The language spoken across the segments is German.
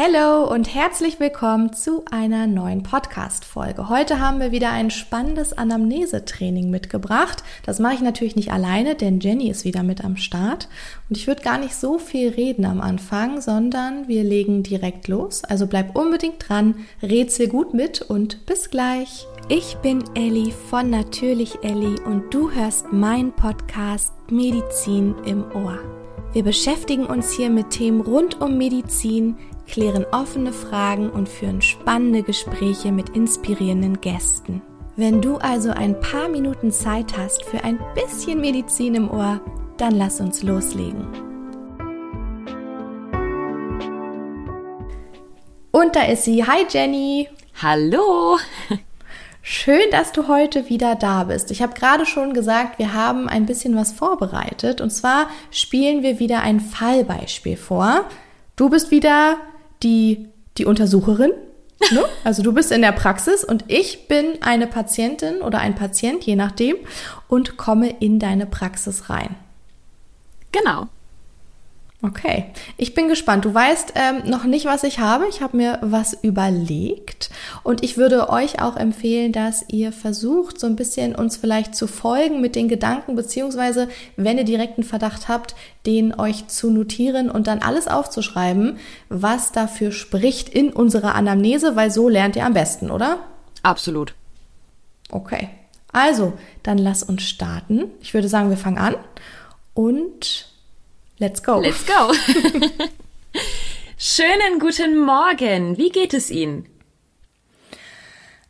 Hallo und herzlich willkommen zu einer neuen Podcast-Folge. Heute haben wir wieder ein spannendes Anamnese-Training mitgebracht. Das mache ich natürlich nicht alleine, denn Jenny ist wieder mit am Start. Und ich würde gar nicht so viel reden am Anfang, sondern wir legen direkt los. Also bleib unbedingt dran, rätsel gut mit und bis gleich. Ich bin Elli von Natürlich Elli und du hörst meinen Podcast Medizin im Ohr. Wir beschäftigen uns hier mit Themen rund um Medizin, klären offene Fragen und führen spannende Gespräche mit inspirierenden Gästen. Wenn du also ein paar Minuten Zeit hast für ein bisschen Medizin im Ohr, dann lass uns loslegen. Und da ist sie. Hi Jenny. Hallo. Schön, dass du heute wieder da bist. Ich habe gerade schon gesagt, wir haben ein bisschen was vorbereitet. Und zwar spielen wir wieder ein Fallbeispiel vor. Du bist wieder die, die Untersucherin. Ne? Also du bist in der Praxis und ich bin eine Patientin oder ein Patient, je nachdem, und komme in deine Praxis rein. Genau. Okay, ich bin gespannt. Du weißt ähm, noch nicht, was ich habe. Ich habe mir was überlegt und ich würde euch auch empfehlen, dass ihr versucht, so ein bisschen uns vielleicht zu folgen mit den Gedanken, beziehungsweise wenn ihr direkten Verdacht habt, den euch zu notieren und dann alles aufzuschreiben, was dafür spricht in unserer Anamnese, weil so lernt ihr am besten, oder? Absolut. Okay, also dann lass uns starten. Ich würde sagen, wir fangen an und Let's go. Let's go. Schönen guten Morgen. Wie geht es Ihnen?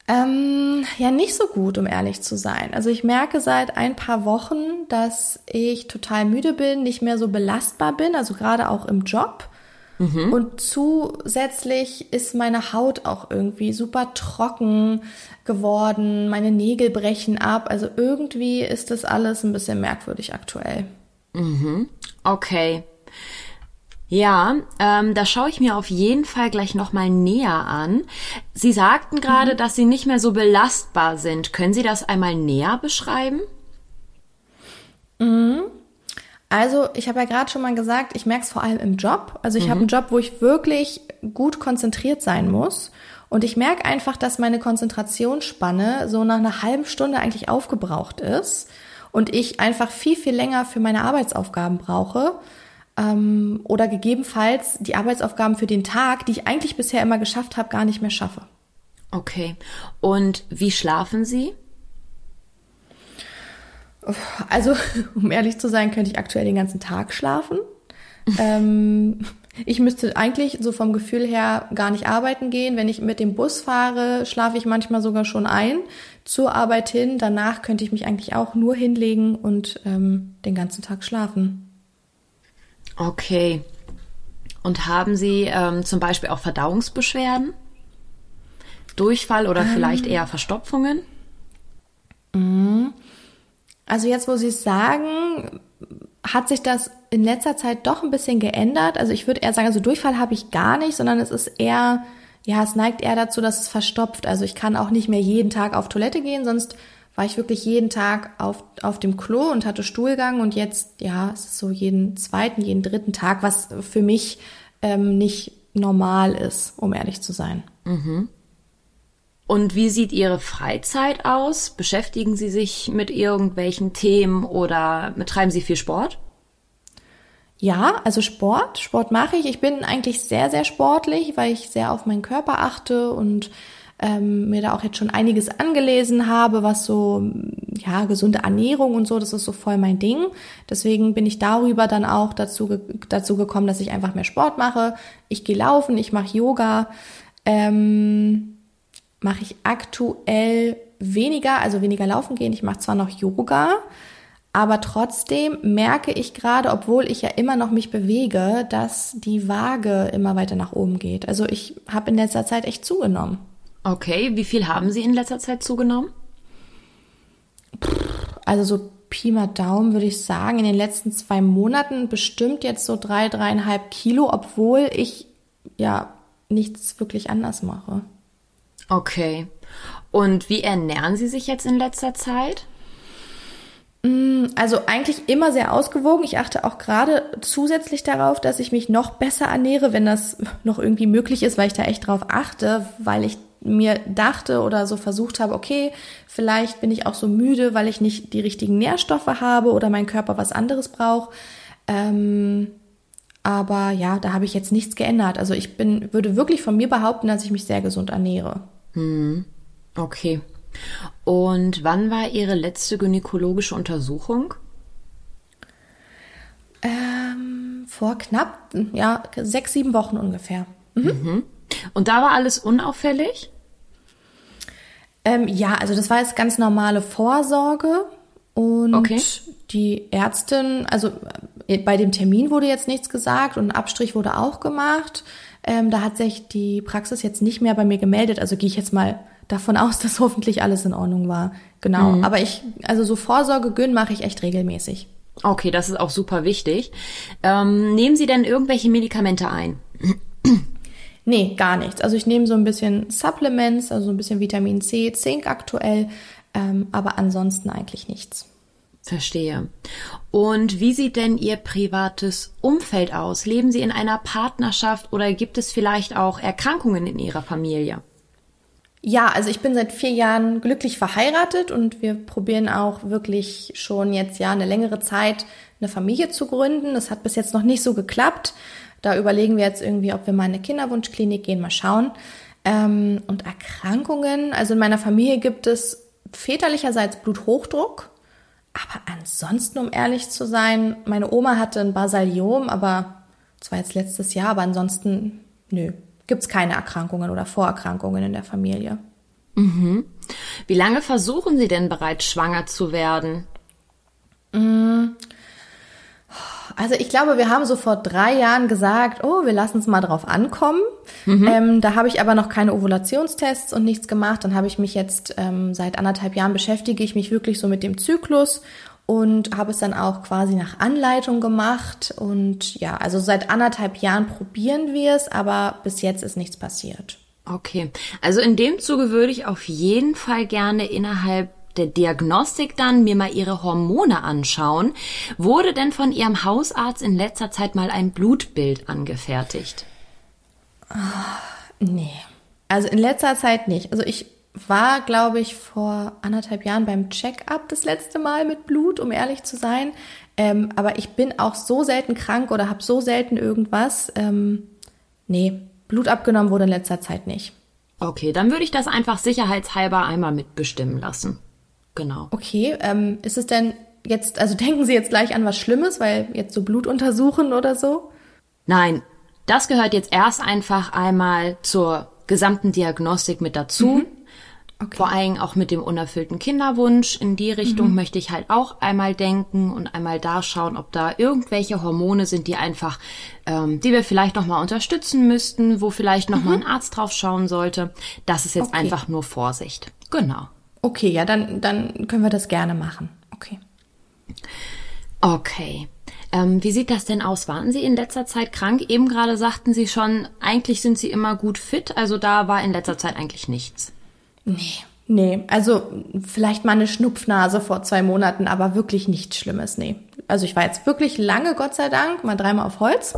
Ähm, ja, nicht so gut, um ehrlich zu sein. Also ich merke seit ein paar Wochen, dass ich total müde bin, nicht mehr so belastbar bin, also gerade auch im Job. Mhm. Und zusätzlich ist meine Haut auch irgendwie super trocken geworden, meine Nägel brechen ab. Also irgendwie ist das alles ein bisschen merkwürdig aktuell. Mhm. Okay. Ja, ähm, da schaue ich mir auf jeden Fall gleich nochmal näher an. Sie sagten gerade, mhm. dass Sie nicht mehr so belastbar sind. Können Sie das einmal näher beschreiben? Mhm. Also, ich habe ja gerade schon mal gesagt, ich merke es vor allem im Job. Also, ich mhm. habe einen Job, wo ich wirklich gut konzentriert sein muss. Und ich merke einfach, dass meine Konzentrationsspanne so nach einer halben Stunde eigentlich aufgebraucht ist und ich einfach viel, viel länger für meine Arbeitsaufgaben brauche ähm, oder gegebenenfalls die Arbeitsaufgaben für den Tag, die ich eigentlich bisher immer geschafft habe, gar nicht mehr schaffe. Okay. Und wie schlafen Sie? Also, um ehrlich zu sein, könnte ich aktuell den ganzen Tag schlafen. ähm, ich müsste eigentlich so vom Gefühl her gar nicht arbeiten gehen. Wenn ich mit dem Bus fahre, schlafe ich manchmal sogar schon ein zur Arbeit hin. Danach könnte ich mich eigentlich auch nur hinlegen und ähm, den ganzen Tag schlafen. Okay. Und haben Sie ähm, zum Beispiel auch Verdauungsbeschwerden? Durchfall oder ähm, vielleicht eher Verstopfungen? Mhm. Also jetzt, wo Sie es sagen, hat sich das in letzter Zeit doch ein bisschen geändert. Also ich würde eher sagen, also Durchfall habe ich gar nicht, sondern es ist eher, ja, es neigt eher dazu, dass es verstopft. Also ich kann auch nicht mehr jeden Tag auf Toilette gehen, sonst war ich wirklich jeden Tag auf, auf dem Klo und hatte Stuhlgang und jetzt, ja, es ist so jeden zweiten, jeden dritten Tag, was für mich ähm, nicht normal ist, um ehrlich zu sein. Mhm. Und wie sieht Ihre Freizeit aus? Beschäftigen Sie sich mit irgendwelchen Themen oder betreiben Sie viel Sport? Ja, also Sport. Sport mache ich. Ich bin eigentlich sehr, sehr sportlich, weil ich sehr auf meinen Körper achte und ähm, mir da auch jetzt schon einiges angelesen habe, was so, ja, gesunde Ernährung und so, das ist so voll mein Ding. Deswegen bin ich darüber dann auch dazu, dazu gekommen, dass ich einfach mehr Sport mache. Ich gehe laufen, ich mache Yoga. Ähm, mache ich aktuell weniger, also weniger laufen gehen. Ich mache zwar noch Yoga, aber trotzdem merke ich gerade, obwohl ich ja immer noch mich bewege, dass die Waage immer weiter nach oben geht. Also ich habe in letzter Zeit echt zugenommen. Okay, wie viel haben Sie in letzter Zeit zugenommen? Also so Pi mal Daumen würde ich sagen, in den letzten zwei Monaten bestimmt jetzt so drei, dreieinhalb Kilo, obwohl ich ja nichts wirklich anders mache. Okay. Und wie ernähren Sie sich jetzt in letzter Zeit? Mm, also eigentlich immer sehr ausgewogen. Ich achte auch gerade zusätzlich darauf, dass ich mich noch besser ernähre, wenn das noch irgendwie möglich ist, weil ich da echt drauf achte, weil ich mir dachte oder so versucht habe, okay, vielleicht bin ich auch so müde, weil ich nicht die richtigen Nährstoffe habe oder mein Körper was anderes braucht. Ähm, aber ja, da habe ich jetzt nichts geändert. Also ich bin, würde wirklich von mir behaupten, dass ich mich sehr gesund ernähre. Hm. Okay. Und wann war Ihre letzte gynäkologische Untersuchung? Ähm, vor knapp, ja, sechs, sieben Wochen ungefähr. Mhm. Mhm. Und da war alles unauffällig? Ähm, ja, also das war jetzt ganz normale Vorsorge. Und okay. die Ärztin, also äh, bei dem Termin wurde jetzt nichts gesagt und ein Abstrich wurde auch gemacht. Ähm, da hat sich die Praxis jetzt nicht mehr bei mir gemeldet. Also gehe ich jetzt mal davon aus, dass hoffentlich alles in Ordnung war. Genau. Mhm. Aber ich, also so Vorsorge Gyn mache ich echt regelmäßig. Okay, das ist auch super wichtig. Ähm, nehmen Sie denn irgendwelche Medikamente ein? Nee, gar nichts. Also ich nehme so ein bisschen Supplements, also ein bisschen Vitamin C, Zink aktuell, ähm, aber ansonsten eigentlich nichts. Verstehe. Und wie sieht denn Ihr privates Umfeld aus? Leben Sie in einer Partnerschaft oder gibt es vielleicht auch Erkrankungen in Ihrer Familie? Ja, also ich bin seit vier Jahren glücklich verheiratet und wir probieren auch wirklich schon jetzt ja eine längere Zeit eine Familie zu gründen. Das hat bis jetzt noch nicht so geklappt. Da überlegen wir jetzt irgendwie, ob wir mal in eine Kinderwunschklinik gehen, mal schauen. Ähm, und Erkrankungen, also in meiner Familie gibt es väterlicherseits Bluthochdruck. Aber ansonsten, um ehrlich zu sein, meine Oma hatte ein Basaliom, aber zwar jetzt letztes Jahr, aber ansonsten, nö, gibt es keine Erkrankungen oder Vorerkrankungen in der Familie. Mhm. Wie lange versuchen Sie denn bereits schwanger zu werden? Mm. Also ich glaube, wir haben so vor drei Jahren gesagt, oh, wir lassen es mal drauf ankommen. Mhm. Ähm, da habe ich aber noch keine Ovulationstests und nichts gemacht. Dann habe ich mich jetzt ähm, seit anderthalb Jahren beschäftige ich mich wirklich so mit dem Zyklus und habe es dann auch quasi nach Anleitung gemacht. Und ja, also seit anderthalb Jahren probieren wir es, aber bis jetzt ist nichts passiert. Okay, also in dem Zuge würde ich auf jeden Fall gerne innerhalb der Diagnostik dann mir mal ihre Hormone anschauen. Wurde denn von ihrem Hausarzt in letzter Zeit mal ein Blutbild angefertigt? Oh, nee. Also in letzter Zeit nicht. Also ich war, glaube ich, vor anderthalb Jahren beim Check-up das letzte Mal mit Blut, um ehrlich zu sein. Ähm, aber ich bin auch so selten krank oder habe so selten irgendwas. Ähm, nee, Blut abgenommen wurde in letzter Zeit nicht. Okay, dann würde ich das einfach sicherheitshalber einmal mitbestimmen lassen. Genau. Okay, ähm, ist es denn jetzt, also denken Sie jetzt gleich an was Schlimmes, weil jetzt so Blut untersuchen oder so? Nein, das gehört jetzt erst einfach einmal zur gesamten Diagnostik mit dazu. Mhm. Okay. Vor allem auch mit dem unerfüllten Kinderwunsch. In die Richtung mhm. möchte ich halt auch einmal denken und einmal da schauen, ob da irgendwelche Hormone sind, die einfach, ähm, die wir vielleicht nochmal unterstützen müssten, wo vielleicht nochmal mhm. ein Arzt drauf schauen sollte. Das ist jetzt okay. einfach nur Vorsicht. Genau. Okay, ja, dann, dann können wir das gerne machen. Okay. Okay. Ähm, wie sieht das denn aus? Waren Sie in letzter Zeit krank? Eben gerade sagten Sie schon, eigentlich sind Sie immer gut fit. Also da war in letzter Zeit eigentlich nichts. Nee. Nee, also vielleicht mal eine Schnupfnase vor zwei Monaten, aber wirklich nichts Schlimmes, nee. Also ich war jetzt wirklich lange, Gott sei Dank, mal dreimal auf Holz,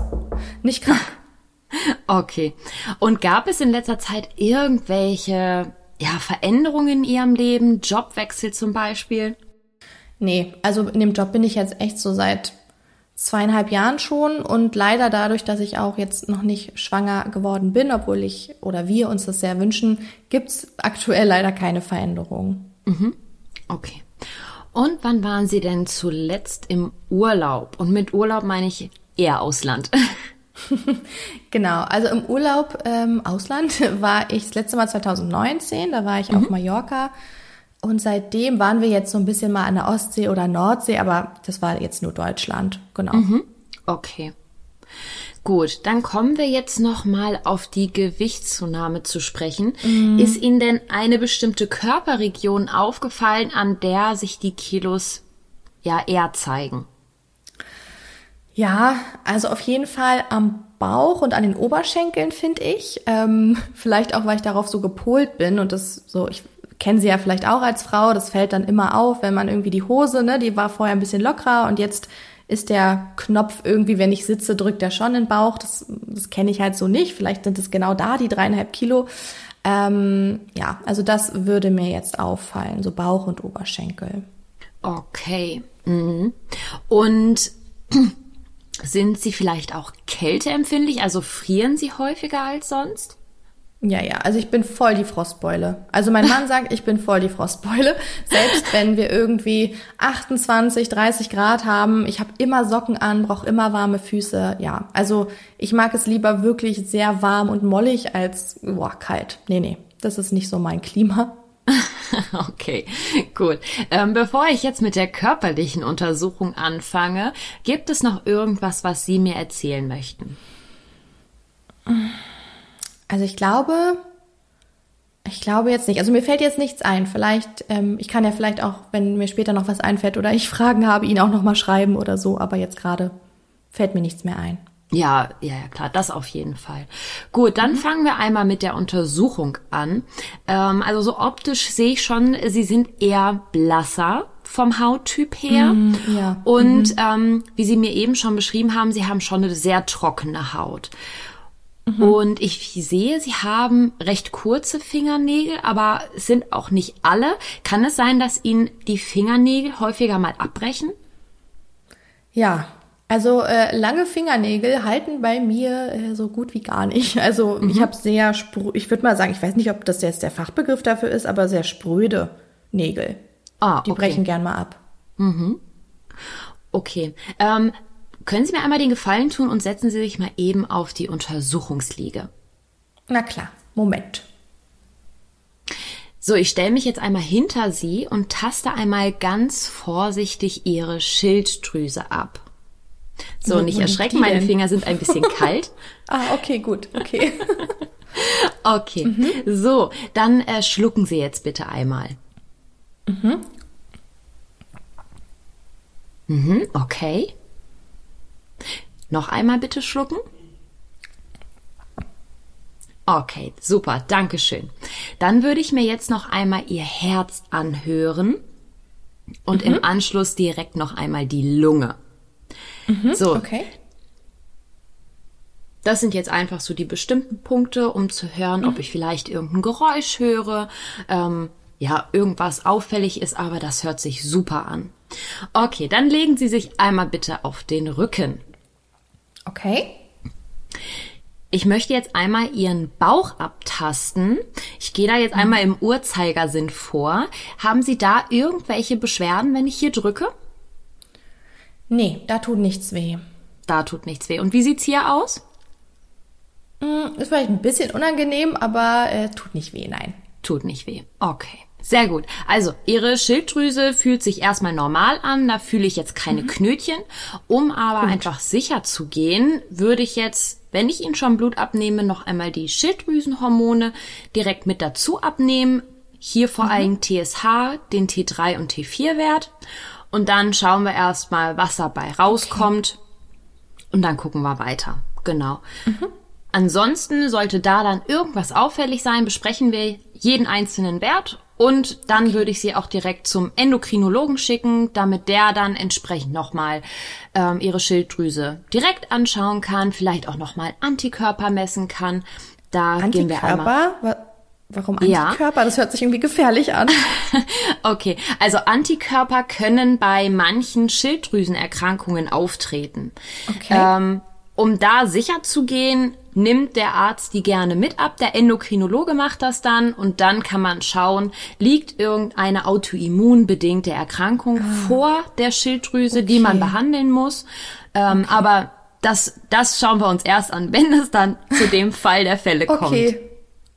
nicht krank. Okay. Und gab es in letzter Zeit irgendwelche ja, Veränderungen in Ihrem Leben, Jobwechsel zum Beispiel? Nee, also in dem Job bin ich jetzt echt so seit zweieinhalb Jahren schon und leider dadurch, dass ich auch jetzt noch nicht schwanger geworden bin, obwohl ich oder wir uns das sehr wünschen, gibt's aktuell leider keine Veränderungen. Mhm. Okay. Und wann waren Sie denn zuletzt im Urlaub? Und mit Urlaub meine ich eher Ausland. genau, also im Urlaub ähm, Ausland war ich das letzte Mal 2019, da war ich mhm. auf Mallorca und seitdem waren wir jetzt so ein bisschen mal an der Ostsee oder Nordsee, aber das war jetzt nur Deutschland, genau. Mhm. Okay. Gut, dann kommen wir jetzt noch mal auf die Gewichtszunahme zu sprechen. Mhm. Ist Ihnen denn eine bestimmte Körperregion aufgefallen, an der sich die Kilos ja eher zeigen? Ja, also auf jeden Fall am Bauch und an den Oberschenkeln finde ich. Ähm, vielleicht auch, weil ich darauf so gepolt bin und das so, ich kennen Sie ja vielleicht auch als Frau, das fällt dann immer auf, wenn man irgendwie die Hose, ne, die war vorher ein bisschen lockerer und jetzt ist der Knopf irgendwie, wenn ich sitze, drückt er schon in den Bauch. Das, das kenne ich halt so nicht. Vielleicht sind es genau da die dreieinhalb Kilo. Ähm, ja, also das würde mir jetzt auffallen, so Bauch und Oberschenkel. Okay. Mhm. Und sind Sie vielleicht auch kälteempfindlich? Also frieren Sie häufiger als sonst? Ja, ja, also ich bin voll die Frostbeule. Also mein Mann sagt, ich bin voll die Frostbeule. Selbst wenn wir irgendwie 28, 30 Grad haben, ich habe immer Socken an, brauche immer warme Füße. Ja, also ich mag es lieber wirklich sehr warm und mollig als boah, kalt. Nee, nee, das ist nicht so mein Klima. Okay, gut. Ähm, bevor ich jetzt mit der körperlichen Untersuchung anfange, gibt es noch irgendwas, was Sie mir erzählen möchten? Also ich glaube, ich glaube jetzt nicht. Also mir fällt jetzt nichts ein. Vielleicht, ähm, ich kann ja vielleicht auch, wenn mir später noch was einfällt oder ich Fragen habe, ihn auch noch mal schreiben oder so. Aber jetzt gerade fällt mir nichts mehr ein. Ja, ja, ja, klar, das auf jeden Fall. Gut, dann mhm. fangen wir einmal mit der Untersuchung an. Ähm, also so optisch sehe ich schon, Sie sind eher blasser vom Hauttyp her. Mm, ja. Und mhm. ähm, wie Sie mir eben schon beschrieben haben, Sie haben schon eine sehr trockene Haut. Mhm. Und ich sehe, Sie haben recht kurze Fingernägel, aber es sind auch nicht alle. Kann es sein, dass Ihnen die Fingernägel häufiger mal abbrechen? Ja, also äh, lange Fingernägel halten bei mir äh, so gut wie gar nicht. Also mhm. ich habe sehr, ich würde mal sagen, ich weiß nicht, ob das jetzt der Fachbegriff dafür ist, aber sehr spröde Nägel. Ah, Die okay. brechen gern mal ab. Mhm. Okay. Ähm, können Sie mir einmal den Gefallen tun und setzen Sie sich mal eben auf die Untersuchungsliege? Na klar, Moment. So, ich stelle mich jetzt einmal hinter Sie und taste einmal ganz vorsichtig Ihre Schilddrüse ab. So, Wo, nicht erschrecken, meine Finger sind ein bisschen kalt. ah, okay, gut, okay. okay, mhm. so, dann äh, schlucken Sie jetzt bitte einmal. Mhm. Mhm, okay. Noch einmal bitte schlucken. Okay, super, danke schön. Dann würde ich mir jetzt noch einmal Ihr Herz anhören und mhm. im Anschluss direkt noch einmal die Lunge. Mhm, so. Okay. Das sind jetzt einfach so die bestimmten Punkte, um zu hören, mhm. ob ich vielleicht irgendein Geräusch höre, ähm, ja, irgendwas auffällig ist, aber das hört sich super an. Okay, dann legen Sie sich einmal bitte auf den Rücken. Okay. Ich möchte jetzt einmal Ihren Bauch abtasten. Ich gehe da jetzt mhm. einmal im Uhrzeigersinn vor. Haben Sie da irgendwelche Beschwerden, wenn ich hier drücke? Nee, da tut nichts weh. Da tut nichts weh. Und wie sieht's hier aus? Mm, ist vielleicht ein bisschen unangenehm, aber äh, tut nicht weh, nein. Tut nicht weh. Okay. Sehr gut. Also, Ihre Schilddrüse fühlt sich erstmal normal an. Da fühle ich jetzt keine mhm. Knötchen. Um aber gut. einfach sicher zu gehen, würde ich jetzt, wenn ich Ihnen schon Blut abnehme, noch einmal die Schilddrüsenhormone direkt mit dazu abnehmen. Hier vor mhm. allem TSH, den T3 und T4-Wert. Und dann schauen wir erstmal, was dabei rauskommt. Okay. Und dann gucken wir weiter. Genau. Mhm. Ansonsten sollte da dann irgendwas auffällig sein, besprechen wir jeden einzelnen Wert und dann würde ich sie auch direkt zum Endokrinologen schicken, damit der dann entsprechend nochmal ähm, ihre Schilddrüse direkt anschauen kann, vielleicht auch nochmal Antikörper messen kann. Da Antikörper? gehen wir einmal. Warum Antikörper? Ja. Das hört sich irgendwie gefährlich an. okay, also Antikörper können bei manchen Schilddrüsenerkrankungen auftreten. Okay. Ähm, um da sicher zu gehen, nimmt der Arzt die gerne mit ab. Der Endokrinologe macht das dann und dann kann man schauen, liegt irgendeine autoimmunbedingte Erkrankung ah. vor der Schilddrüse, okay. die man behandeln muss. Ähm, okay. Aber das, das schauen wir uns erst an, wenn es dann zu dem Fall der Fälle kommt. Okay,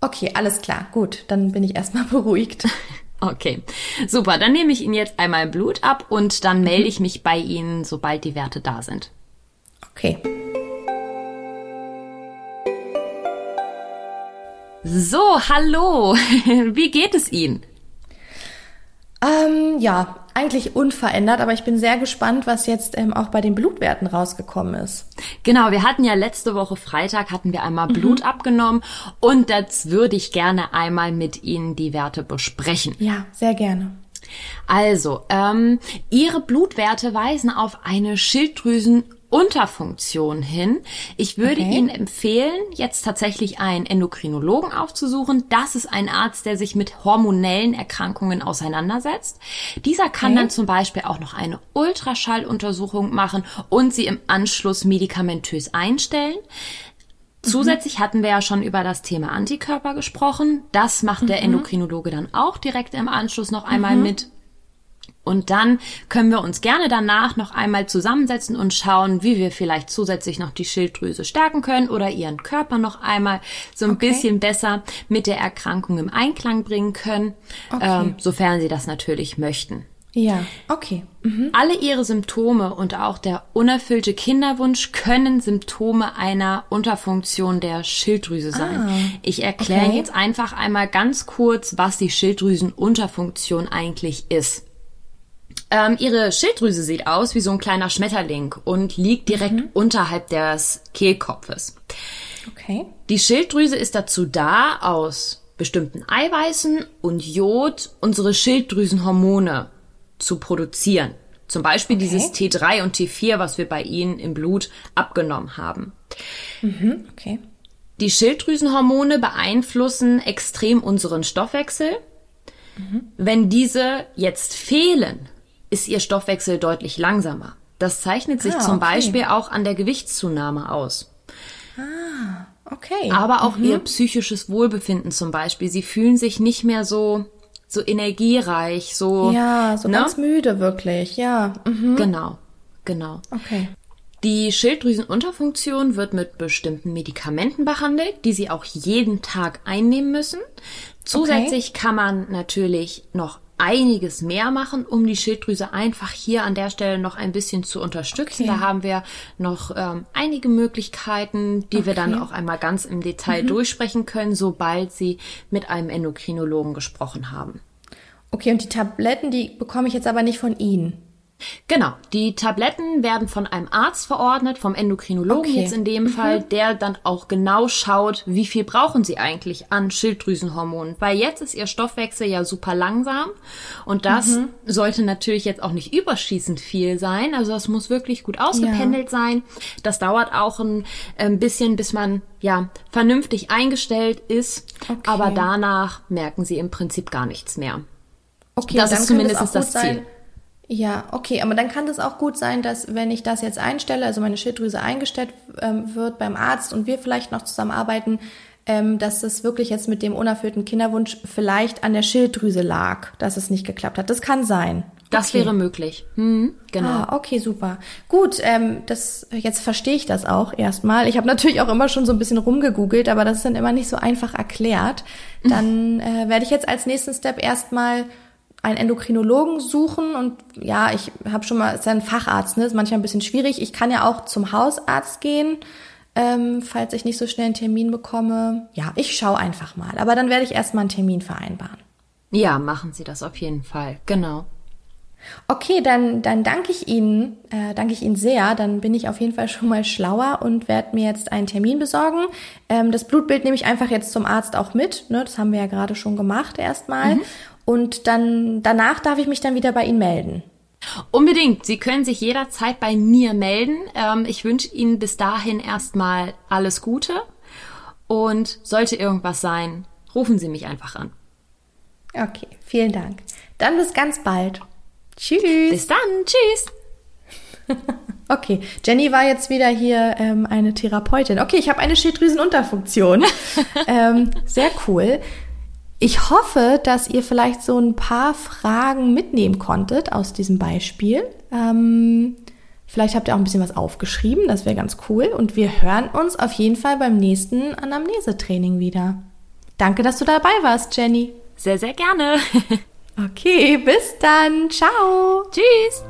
okay, alles klar, gut, dann bin ich erstmal beruhigt. Okay, super. Dann nehme ich Ihnen jetzt einmal Blut ab und dann melde mhm. ich mich bei Ihnen, sobald die Werte da sind. Okay. So, hallo. Wie geht es Ihnen? Ähm, ja, eigentlich unverändert, aber ich bin sehr gespannt, was jetzt ähm, auch bei den Blutwerten rausgekommen ist. Genau, wir hatten ja letzte Woche Freitag hatten wir einmal mhm. Blut abgenommen und das würde ich gerne einmal mit Ihnen die Werte besprechen. Ja, sehr gerne. Also, ähm, Ihre Blutwerte weisen auf eine Schilddrüsen Unterfunktion hin. Ich würde okay. Ihnen empfehlen, jetzt tatsächlich einen Endokrinologen aufzusuchen. Das ist ein Arzt, der sich mit hormonellen Erkrankungen auseinandersetzt. Dieser kann okay. dann zum Beispiel auch noch eine Ultraschalluntersuchung machen und sie im Anschluss medikamentös einstellen. Mhm. Zusätzlich hatten wir ja schon über das Thema Antikörper gesprochen. Das macht der mhm. Endokrinologe dann auch direkt im Anschluss noch einmal mhm. mit. Und dann können wir uns gerne danach noch einmal zusammensetzen und schauen, wie wir vielleicht zusätzlich noch die Schilddrüse stärken können oder ihren Körper noch einmal so ein okay. bisschen besser mit der Erkrankung im Einklang bringen können, okay. ähm, sofern Sie das natürlich möchten. Ja, okay. Mhm. Alle ihre Symptome und auch der unerfüllte Kinderwunsch können Symptome einer Unterfunktion der Schilddrüse sein. Ah, ich erkläre okay. jetzt einfach einmal ganz kurz, was die Schilddrüsenunterfunktion eigentlich ist. Ähm, ihre Schilddrüse sieht aus wie so ein kleiner Schmetterling und liegt direkt mhm. unterhalb des Kehlkopfes. Okay. Die Schilddrüse ist dazu da, aus bestimmten Eiweißen und Jod unsere Schilddrüsenhormone zu produzieren. Zum Beispiel okay. dieses T3 und T4, was wir bei Ihnen im Blut abgenommen haben. Mhm, okay. Die Schilddrüsenhormone beeinflussen extrem unseren Stoffwechsel. Mhm. Wenn diese jetzt fehlen, ist ihr Stoffwechsel deutlich langsamer. Das zeichnet sich ah, zum okay. Beispiel auch an der Gewichtszunahme aus. Ah, okay. Aber auch mhm. ihr psychisches Wohlbefinden zum Beispiel. Sie fühlen sich nicht mehr so so energiereich, so ja, so ne? ganz müde wirklich, ja. Mhm. Genau, genau. Okay. Die Schilddrüsenunterfunktion wird mit bestimmten Medikamenten behandelt, die Sie auch jeden Tag einnehmen müssen. Zusätzlich okay. kann man natürlich noch einiges mehr machen, um die Schilddrüse einfach hier an der Stelle noch ein bisschen zu unterstützen. Okay. Da haben wir noch ähm, einige Möglichkeiten, die okay. wir dann auch einmal ganz im Detail mhm. durchsprechen können, sobald Sie mit einem Endokrinologen gesprochen haben. Okay, und die Tabletten, die bekomme ich jetzt aber nicht von Ihnen. Genau, die Tabletten werden von einem Arzt verordnet, vom Endokrinologen okay. jetzt in dem mhm. Fall, der dann auch genau schaut, wie viel brauchen sie eigentlich an Schilddrüsenhormonen. Weil jetzt ist ihr Stoffwechsel ja super langsam und das mhm. sollte natürlich jetzt auch nicht überschießend viel sein. Also das muss wirklich gut ausgependelt ja. sein. Das dauert auch ein, ein bisschen, bis man ja vernünftig eingestellt ist. Okay. Aber danach merken sie im Prinzip gar nichts mehr. Okay, das ist zumindest das Ziel. Sein ja, okay, aber dann kann das auch gut sein, dass wenn ich das jetzt einstelle, also meine Schilddrüse eingestellt ähm, wird beim Arzt und wir vielleicht noch zusammenarbeiten, ähm, dass das wirklich jetzt mit dem unerfüllten Kinderwunsch vielleicht an der Schilddrüse lag, dass es nicht geklappt hat. Das kann sein. Das okay. wäre möglich. Hm, genau. Ah, okay, super. Gut, ähm, das jetzt verstehe ich das auch erstmal. Ich habe natürlich auch immer schon so ein bisschen rumgegoogelt, aber das ist dann immer nicht so einfach erklärt. Dann äh, werde ich jetzt als nächsten Step erstmal einen Endokrinologen suchen und ja, ich habe schon mal, ist ja ein Facharzt, ne? Ist manchmal ein bisschen schwierig. Ich kann ja auch zum Hausarzt gehen, ähm, falls ich nicht so schnell einen Termin bekomme. Ja, ich schaue einfach mal. Aber dann werde ich erstmal einen Termin vereinbaren. Ja, machen Sie das auf jeden Fall. Genau. Okay, dann, dann danke ich Ihnen, äh, danke ich Ihnen sehr. Dann bin ich auf jeden Fall schon mal schlauer und werde mir jetzt einen Termin besorgen. Ähm, das Blutbild nehme ich einfach jetzt zum Arzt auch mit. Ne? Das haben wir ja gerade schon gemacht erstmal. Mhm. Und dann danach darf ich mich dann wieder bei Ihnen melden. Unbedingt. Sie können sich jederzeit bei mir melden. Ähm, ich wünsche Ihnen bis dahin erstmal alles Gute. Und sollte irgendwas sein, rufen Sie mich einfach an. Okay, vielen Dank. Dann bis ganz bald. Tschüss. Bis dann. Tschüss. Okay, Jenny war jetzt wieder hier ähm, eine Therapeutin. Okay, ich habe eine Schilddrüsenunterfunktion. ähm, sehr cool. Ich hoffe, dass ihr vielleicht so ein paar Fragen mitnehmen konntet aus diesem Beispiel. Ähm, vielleicht habt ihr auch ein bisschen was aufgeschrieben, das wäre ganz cool. Und wir hören uns auf jeden Fall beim nächsten Anamnesetraining wieder. Danke, dass du dabei warst, Jenny. Sehr, sehr gerne. okay, bis dann. Ciao. Tschüss.